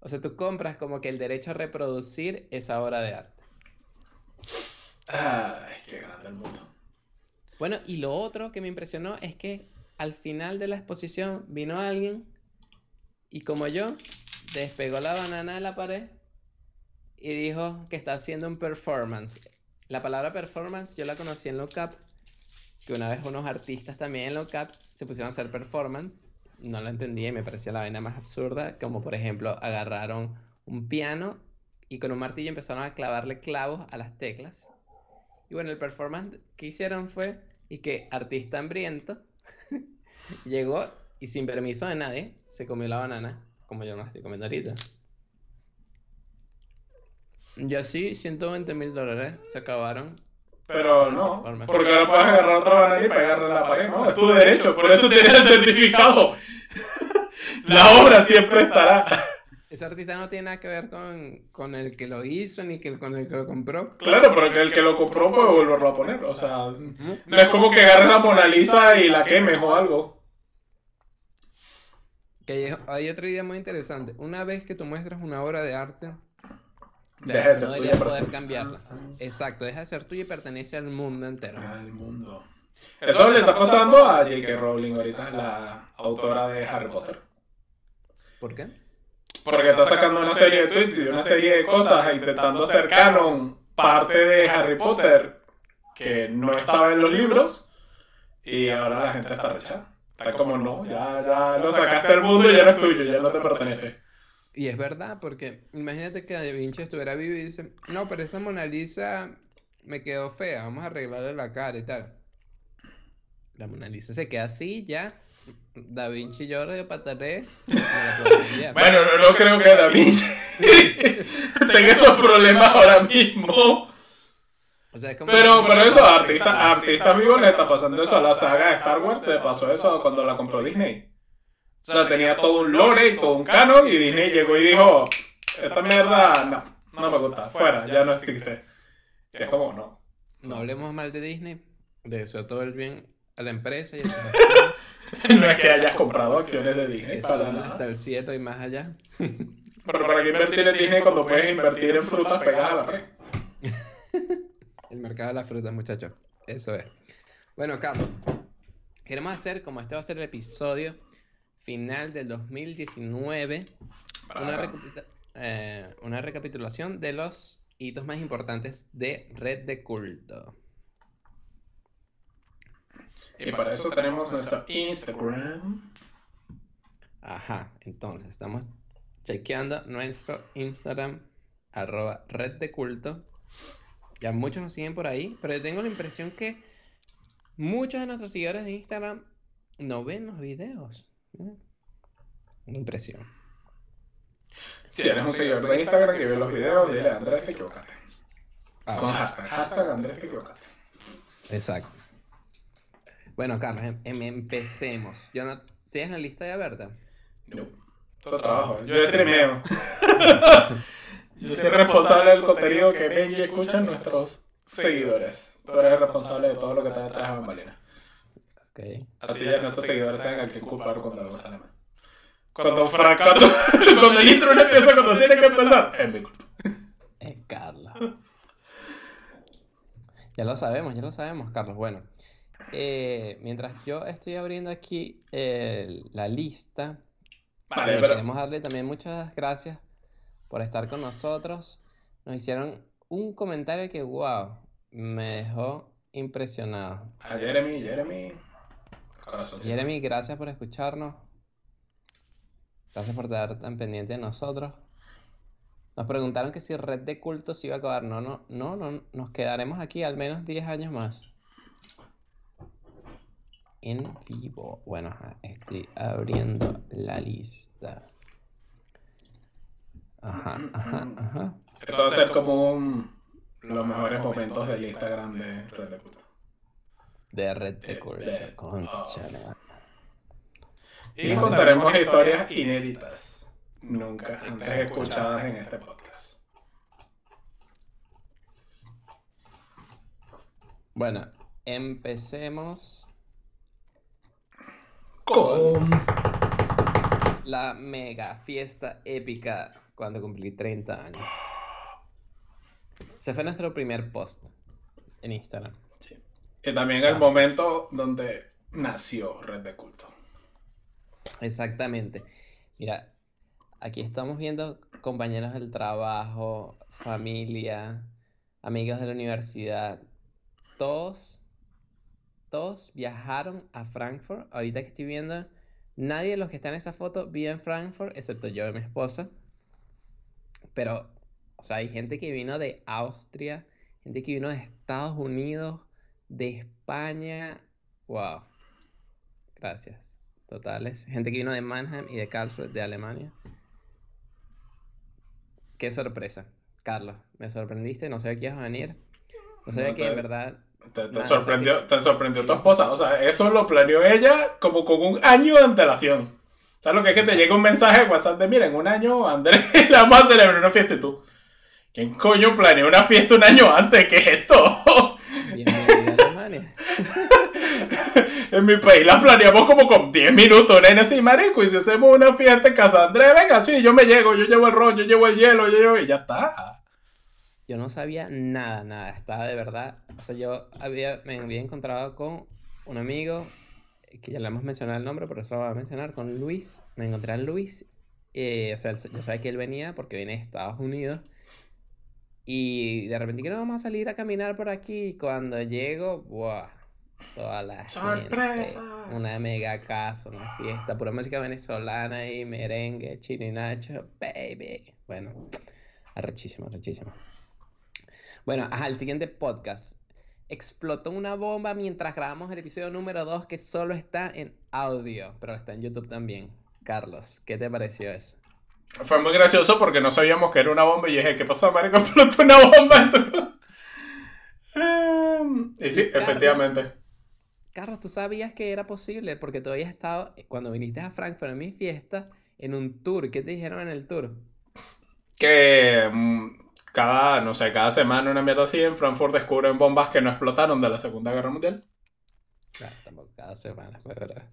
O sea, tú compras como que el derecho a reproducir esa obra de arte. Ay, qué grande el mundo. Bueno, y lo otro que me impresionó es que al final de la exposición vino alguien y como yo, despegó la banana de la pared y dijo que está haciendo un performance. La palabra performance yo la conocí en Lookup, que una vez unos artistas también en Lookup se pusieron a hacer performance. No lo entendía y me parecía la vaina más absurda, como por ejemplo agarraron un piano y con un martillo empezaron a clavarle clavos a las teclas. Y bueno, el performance que hicieron fue y que artista hambriento llegó y sin permiso de nadie se comió la banana, como yo no la estoy comiendo ahorita. Y así 120 mil dólares se acabaron. Pero no, porque ahora puedes agarrar otra banana y pegarla en la pared, ¿no? Es tu derecho, por eso tienes el certificado. la obra siempre estará. Ese artista no tiene nada que ver con, el que lo hizo ni que, con el que lo compró. Claro, pero el que lo compró puede volverlo a poner. O sea, no es como que agarre la Mona Lisa y la quemes o algo. Que hay, otra idea muy interesante. Una vez que tú muestras una obra de arte, deja de ser tuya poder cambiarla. Exacto, deja de ser tuya y pertenece al mundo entero. Al mundo. Eso le está pasando a J.K. Rowling ahorita, la autora de Harry Potter. ¿Por qué? Porque está sacando una serie de tweets y una serie de cosas intentando hacer canon parte de Harry Potter que no estaba en los libros y ahora la gente está rechazada. Está como no, ya, ya lo sacaste del mundo y ya no es tuyo, ya no te pertenece. Y es verdad, porque imagínate que Da Vinci estuviera vivo y dice, no, pero esa Mona Lisa me quedó fea, vamos a arreglarle la cara y tal. La Mona Lisa se queda así ya Da Vinci llora de pataré. bueno, no, no, creo que Da Vinci tenga esos problemas ahora mismo. pero, pero eso, artistas artista vivos le está pasando eso a la saga de Star Wars, le pasó eso cuando la compró Disney. O sea, tenía todo un lore y todo un canon y Disney llegó y dijo, esta mierda no, no me gusta, fuera, ya no existe. Y es como, no. No hablemos mal de Disney, de eso todo el bien a la empresa y no es que hayas comprado acciones de Disney. hasta el 7 y más allá. Pero para qué invertir en Disney cuando puedes invertir en frutas pegadas a la red. el mercado de las frutas, muchachos. Eso es. Bueno, Carlos, queremos hacer, como este va a ser el episodio final del 2019, una, eh, una recapitulación de los hitos más importantes de red de culto. Y para eso tenemos nuestro Instagram. Ajá, entonces estamos chequeando nuestro Instagram, arroba red de culto. Ya muchos nos siguen por ahí, pero yo tengo la impresión que muchos de nuestros seguidores de Instagram no ven los videos. Una impresión. Si eres un seguidor de Instagram que ve los videos, dile Andrés, te equivocaste. Ah, Con hashtag, hashtag Andrés, te equivocaste. Exacto. Bueno, Carlos, em, em, empecemos. Yo no, ¿Tienes la lista ya verdad? No. Todo trabajo. Yo streameo. Yo soy responsable del contenido que ven y escuchan nuestros seguidores. Tú eres responsable de todo lo que está detrás de Bambalina. Okay. Así ya nuestros seguidores saben a qué culpar cuando algo sale mal. Cuando fracaso, cuando el intro no empieza cuando tiene que empezar, es mi culpa. Es Carlos. Ya lo sabemos, ya lo sabemos, Carlos. Bueno, eh, mientras yo estoy abriendo aquí eh, la lista, Vale, eh, pero queremos darle también muchas gracias por estar con nosotros. Nos hicieron un comentario que, wow, me dejó impresionado. a Jeremy, Jeremy. Corazón. Jeremy, gracias por escucharnos. Gracias por estar tan pendiente de nosotros. Nos preguntaron que si Red de Cultos iba a acabar. No, no, no, no, nos quedaremos aquí al menos 10 años más. En vivo. Bueno, ajá, estoy abriendo la lista. Ajá, ajá, ajá. Esto va a ser como un, los mejores momentos del Instagram de Red de Culto. De Red de Cultos. eh, madre. Y contaremos historias inéditas, nunca antes escuchadas en este podcast. Bueno, empecemos Con... la mega fiesta épica cuando cumplí 30 años. Ese fue nuestro primer post en Instagram. Sí. Y también el momento donde nació Red de Culto. Exactamente. Mira, aquí estamos viendo compañeros del trabajo, familia, amigos de la universidad. Todos, todos viajaron a Frankfurt. Ahorita que estoy viendo, nadie de los que están en esa foto vive en Frankfurt, excepto yo y mi esposa. Pero, o sea, hay gente que vino de Austria, gente que vino de Estados Unidos, de España. Wow. Gracias. Totales. Gente que vino de Mannheim y de Karlsruhe, de Alemania. Qué sorpresa. Carlos, me sorprendiste, no sabía que ibas a venir. No sabía No que en verdad. Te, sorprendió, o sea te sorprendió tu esposa. O sea, eso lo planeó ella como con un año de antelación. ¿Sabes lo que es que te llega un mensaje de WhatsApp de, mira, en un año, Andrés, le vamos a celebrar una fiesta y tú? ¿Quién coño planeó una fiesta un año antes? ¿Qué es esto? En mi país la planeamos como con 10 minutos, nene, así, marico, y si hacemos una fiesta en casa de Andrés, venga, sí, yo me llego, yo llevo el ron, yo llevo el hielo, yo llevo, y ya está. Yo no sabía nada, nada. Estaba de verdad. O sea, yo había, me había encontrado con un amigo, que ya le hemos mencionado el nombre, pero eso lo voy a mencionar, con Luis. Me encontré a Luis. eh, o sea, yo sabía que él venía porque viene de Estados Unidos. Y de repente que no vamos a salir a caminar por aquí. Y cuando llego, ¡buah! Toda la gente, ¡Sorpresa! una mega casa, una fiesta, pura música venezolana y merengue, chino y nacho, baby. Bueno, arrechísimo, arrechísimo. Bueno, ajá, el siguiente podcast. Explotó una bomba mientras grabamos el episodio número 2 que solo está en audio, pero está en YouTube también. Carlos, ¿qué te pareció eso? Fue muy gracioso porque no sabíamos que era una bomba y dije, ¿qué pasó, marico? Explotó una bomba. Em, y sí, Carlos. efectivamente. Carlos, ¿tú sabías que era posible? Porque tú habías estado, cuando viniste a Frankfurt en mi fiesta, en un tour. ¿Qué te dijeron en el tour? Que mm, cada, no sé, cada semana una mierda así en Frankfurt descubren bombas que no explotaron de la Segunda Guerra Mundial. Claro, tampoco cada semana, fue verdad.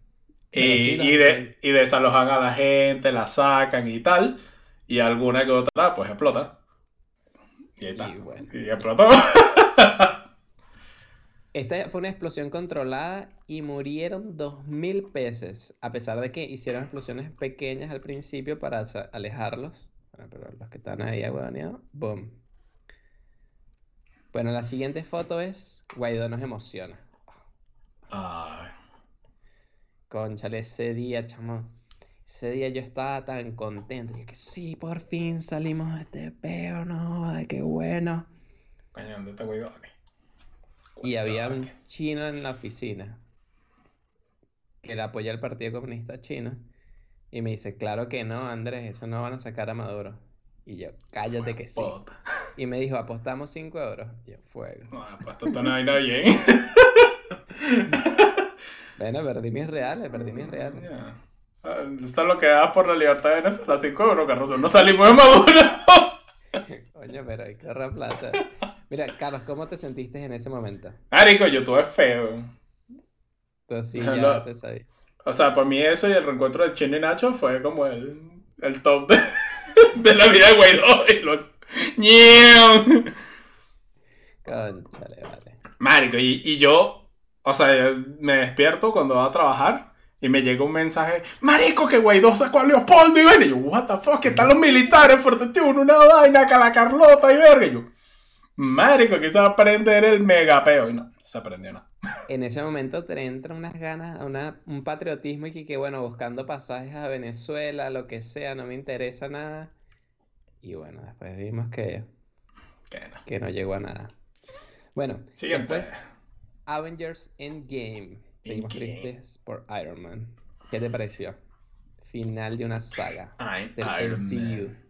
Y, y, los- de, y desalojan a la gente, la sacan y tal. Y alguna que otra, pues explota. Y ahí está. Y bueno. Y explotó. Esta fue una explosión controlada y murieron 2.000 peces, a pesar de que hicieron explosiones pequeñas al principio para alejarlos. Bueno, pero los que están ahí aguaneados, boom. Bueno, la siguiente foto es Guaidó nos emociona. Ay. Conchale, ese día, chamo. Ese día yo estaba tan contento. Yo que sí, por fin salimos de este peo, no, ay, qué bueno. Coño, ¿dónde te Guaidó? Y había un chino en la oficina que le apoya al Partido Comunista Chino. Y me dice, claro que no, Andrés, eso no van a sacar a Maduro. Y yo, cállate que sí. Y me dijo, apostamos 5 euros. Y yo, fuego. No, pues esto no hay nadie bien. Bueno, perdí mis reales, perdí mis reales. Ya. Ah, Esto es lo que da por la libertad de Venezuela, 5 euros, Carlos. No salimos de Maduro. Coño, pero hay que plata. Mira, Carlos, ¿cómo te sentiste en ese momento? Marico, yo tuve feo. Tú sí, Lo- ya te sabía. O sea, para mí eso y el reencuentro de Chino y Nacho fue como el, el top de, de la vida de Guaidó. Conchale, vale. Marico, y, y yo, o sea, me despierto cuando voy a trabajar y me llega un mensaje, Marico, que Guaidó sacó a Leopoldo y ven. Y yo, what the fuck, que están los militares, Fuerteventura, una vaina, que la Carlota y verga. Y yo, Marico, que se va a aprender el megapeo. Y no, no se aprendió nada. En ese momento te entran unas ganas, una, un patriotismo y que, que, bueno, buscando pasajes a Venezuela, lo que sea, no me interesa nada. Y bueno, después vimos que, Que no. que no llegó a nada. Bueno, Siguiente. después Avengers Endgame. Seguimos Endgame. tristes por Iron Man. ¿Qué te pareció? Final de una saga I'm del Iron MCU. Man.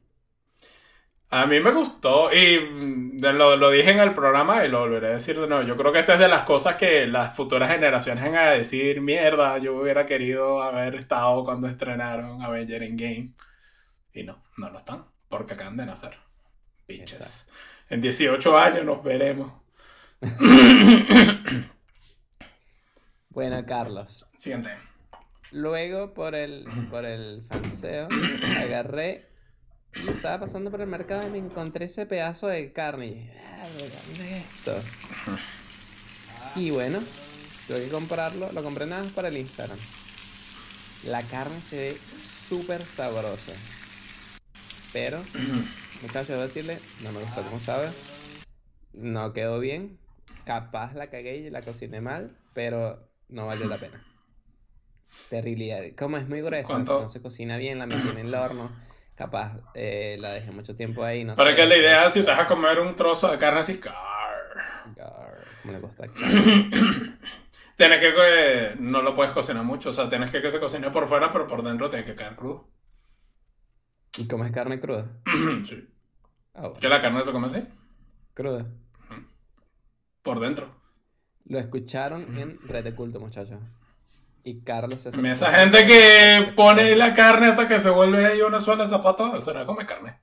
A mí me gustó y mm, lo, lo dije en el programa y lo volveré a decir de nuevo. Yo creo que esta es de las cosas que las futuras generaciones van a decir, mierda, yo hubiera querido haber estado cuando estrenaron Avenger Endgame. Y no, no lo están, porque acaban de nacer. Bitches. En 18 años nos veremos. Bueno, Carlos. Siguiente. Luego, por el, por el fanseo, agarré estaba pasando por el mercado y me encontré ese pedazo de carne. Y "Ah, ¿dónde es esto? Y bueno, tuve que comprarlo. Lo compré nada más para el Instagram. La carne se ve súper sabrosa. Pero, muchachos, debo decirle, no me gustó como sabe. No quedó bien. Capaz la cagué y la cociné mal, pero no valió la pena. Terrible. Como es muy gruesa, no se cocina bien, la metí en el horno. Capaz eh, la dejé mucho tiempo ahí. No Para sé, que la idea, si te vas a comer un trozo de carne así, car. Gar, ¿Cómo le gusta? Tienes que, que no lo puedes cocinar mucho, o sea, tienes que que se cocine por fuera, pero por dentro tiene que quedar crudo. ¿Y comes carne cruda? sí. Bueno, ¿Que la carne se come así? cruda. Por dentro. Lo escucharon en Red de Culto, muchachos. Y Carlos se Esa gente que pone la carne hasta que se vuelve ahí una suela de zapato, eso no come carne.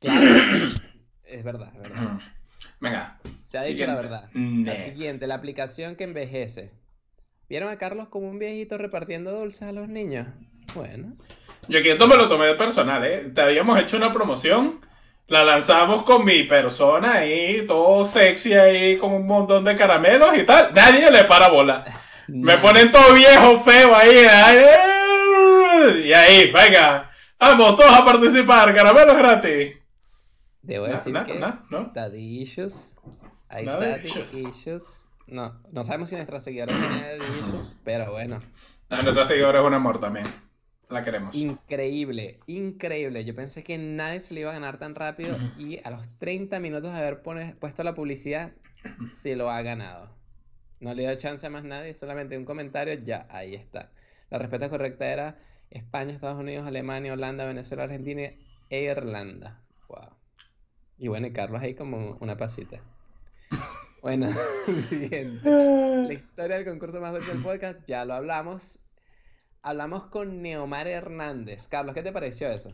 Claro. Es verdad, es verdad. Venga. Se ha dicho la verdad. La Next. siguiente, la aplicación que envejece. ¿Vieron a Carlos como un viejito repartiendo dulces a los niños? Bueno. Yo aquí esto me lo tomé de personal, ¿eh? Te habíamos hecho una promoción, la lanzamos con mi persona ahí, todo sexy ahí, con un montón de caramelos y tal. Nadie le para bola. Me ponen todo viejo, feo ahí. ahí, Y ahí, venga. Vamos todos a participar. Caramelos gratis. Debo No, decir no, que no, daddy issues. Hay Daddy issues. issues. No, no sabemos si nuestra seguidora tiene daddy issues, pero bueno. A nuestra seguidora es un amor también. La queremos. Increíble, increíble. Yo pensé que nadie se le iba a ganar tan rápido y a los 30 minutos de haber puesto la publicidad, se lo ha ganado. No le dio chance a más nadie, solamente un comentario, ya, ahí está. La respuesta correcta era España, Estados Unidos, Alemania, Holanda, Venezuela, Argentina e Irlanda. Wow. Y bueno, y Carlos ahí como una pasita. Bueno, siguiente. La historia del concurso más dulce del podcast, ya lo hablamos. Hablamos con Neomar Hernández. Carlos, ¿qué te pareció eso?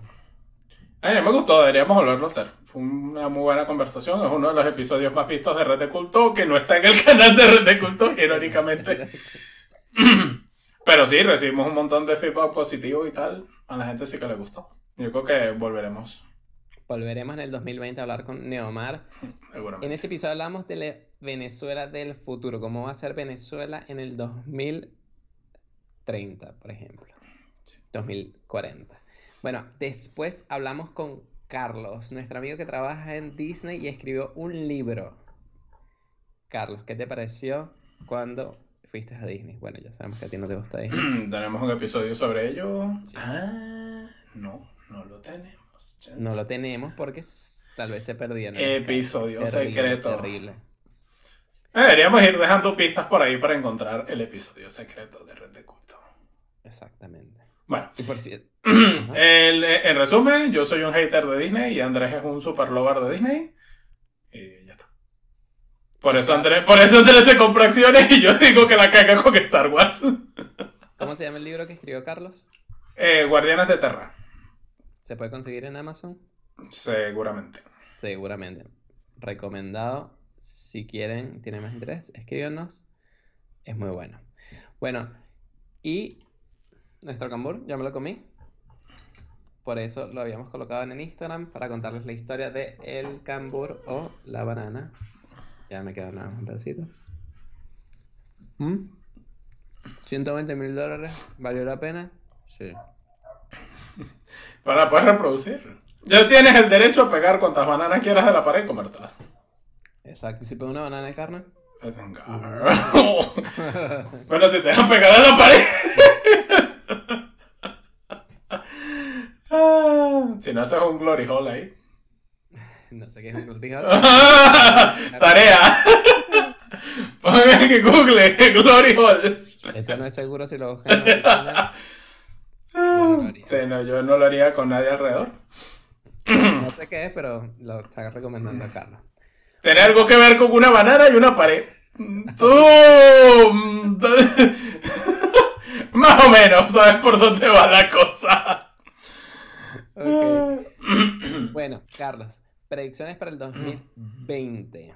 A mí me gustó, deberíamos volverlo a hacer. Fue una muy buena conversación. Es uno de los episodios más vistos de Red de Culto, que no está en el canal de Red de Culto, irónicamente. Pero sí, recibimos un montón de feedback positivo y tal. A la gente sí que le gustó. Yo creo que volveremos, Volveremos en el 2020 a hablar con Neomar. En ese episodio hablamos de la Venezuela del futuro, cómo va a ser Venezuela en el 2030, por ejemplo. 2040. Bueno, después hablamos con Carlos, nuestro amigo que trabaja en Disney y escribió un libro. Carlos, ¿qué te pareció cuando fuiste a Disney? Bueno, ya sabemos que a ti no te gusta Disney. ¿Tenemos un episodio sobre ello? Sí. Ah, no, no lo tenemos. No lo tenemos porque tal vez se el Episodio. Terrible, secreto. Terrible. Deberíamos ir dejando pistas por ahí para encontrar el episodio secreto de Red de Culto. Exactamente. Bueno, Y por cierto, el- en resumen, yo soy un hater de Disney y Andrés es un super lover de Disney. Y ya está. Por eso Andrés, por eso Andrés se compra acciones y yo digo que la caga con Star Wars. ¿cómo se llama el libro que escribió Carlos? Eh, Guardianes de Terra. ¿Se puede conseguir en Amazon? Seguramente. Seguramente. Recomendado. Si quieren, tienen más interés, escríbanos. Es muy bueno. Bueno, y nuestro cambur, ya me lo comí. Por eso lo habíamos colocado en el Instagram para contarles la historia de el cambur o la banana. Ya me queda nada, un pedacito. ¿Mm? 120 mil dólares, ¿valió la pena? Sí. Para poder reproducir. Ya tienes el derecho a pegar cuantas bananas quieras de la pared y comértelas. Exacto. ¿Y si pego una banana de carne? Es un bueno, si te dejan pegar a la pared. Ah, si no haces un glory hole ahí. No sé qué es un cortijal. Tarea. Pongan que Google glory hole. Esto no es seguro si lo no lo haría. Sí, no, yo no lo haría con nadie alrededor. No sé qué es, pero lo está recomendando Carlos. Tiene algo que ver con una banana y una pared. Tú. Más o menos, sabes por dónde va la cosa. Ok. Bueno, Carlos, predicciones para el 2020.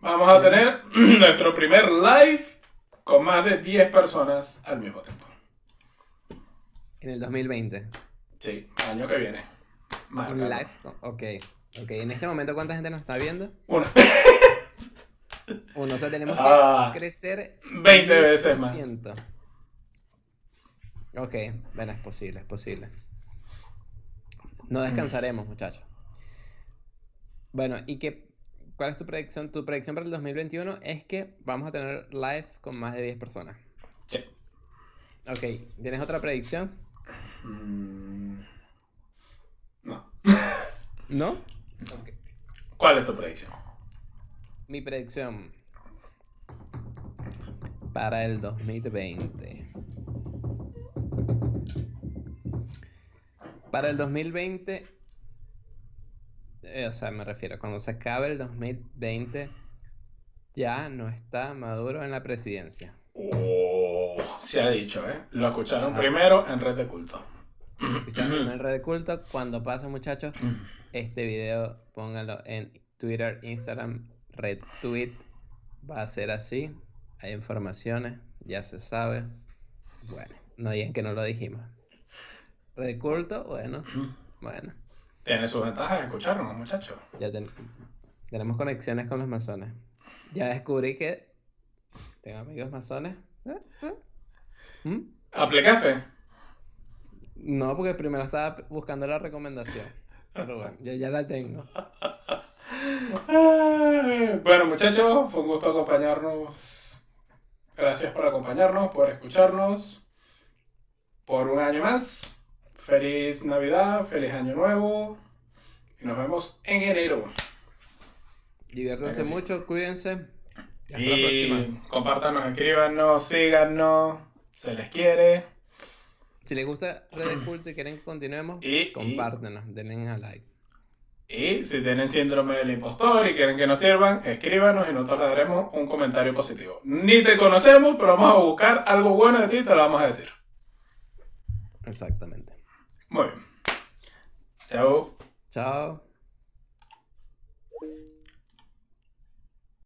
Vamos a tener nuestro primer live con más de 10 personas al mismo tiempo. En el 2020. Sí, año que viene. Más Un live. Ok. Ok. En este momento, ¿cuánta gente nos está viendo? Una. Uno. O sea, tenemos Ah. que crecer 20 veces más. 10%. Ok. Bueno, es posible, es posible. No descansaremos, muchachos. Bueno, ¿y qué, cuál es tu predicción? Tu predicción para el 2021 es que vamos a tener live con más de 10 personas. Sí. Ok, ¿tienes otra predicción? Mm, No. ¿No? Ok. ¿Cuál es tu predicción? Mi predicción para el 2020. Para el 2020, eh, o sea, me refiero, cuando se acabe el 2020, ya no está Maduro en la presidencia. Oh, se ha dicho, ¿eh? Lo escucharon Ajá. primero en Red de Culto. Escuchando en red de culto, cuando pase, muchachos, este video pónganlo en Twitter, Instagram, retweet. Va a ser así. Hay informaciones, ya se sabe. Bueno, no digan que no lo dijimos. De culto, bueno, bueno. Tiene sus ventajas escucharnos, muchachos. Ya ten- tenemos conexiones con los masones. Ya descubrí que tengo amigos masones. ¿Eh? ¿Eh? ¿Mm? ¿Aplicaste? No, porque primero estaba buscando la recomendación. Pero bueno, ya, ya la tengo. Bueno, muchachos, fue un gusto acompañarnos. Gracias por acompañarnos, por escucharnos. Por un año más. Feliz Navidad, feliz Año Nuevo. Y nos vemos en enero. Diviértanse Sí. mucho, cuídense. Y hasta la Y próxima. compártanos, escríbanos, síganos. Se les quiere. Si les gusta Red Culto y quieren que continuemos, Y- y- compártenos, denle a like. Y si tienen síndrome del impostor y quieren que nos sirvan, escríbanos y nosotros le daremos un comentario positivo. Ni te conocemos, pero vamos a buscar algo bueno de ti y te lo vamos a decir. Exactamente. Muy bien. Chao. Chao.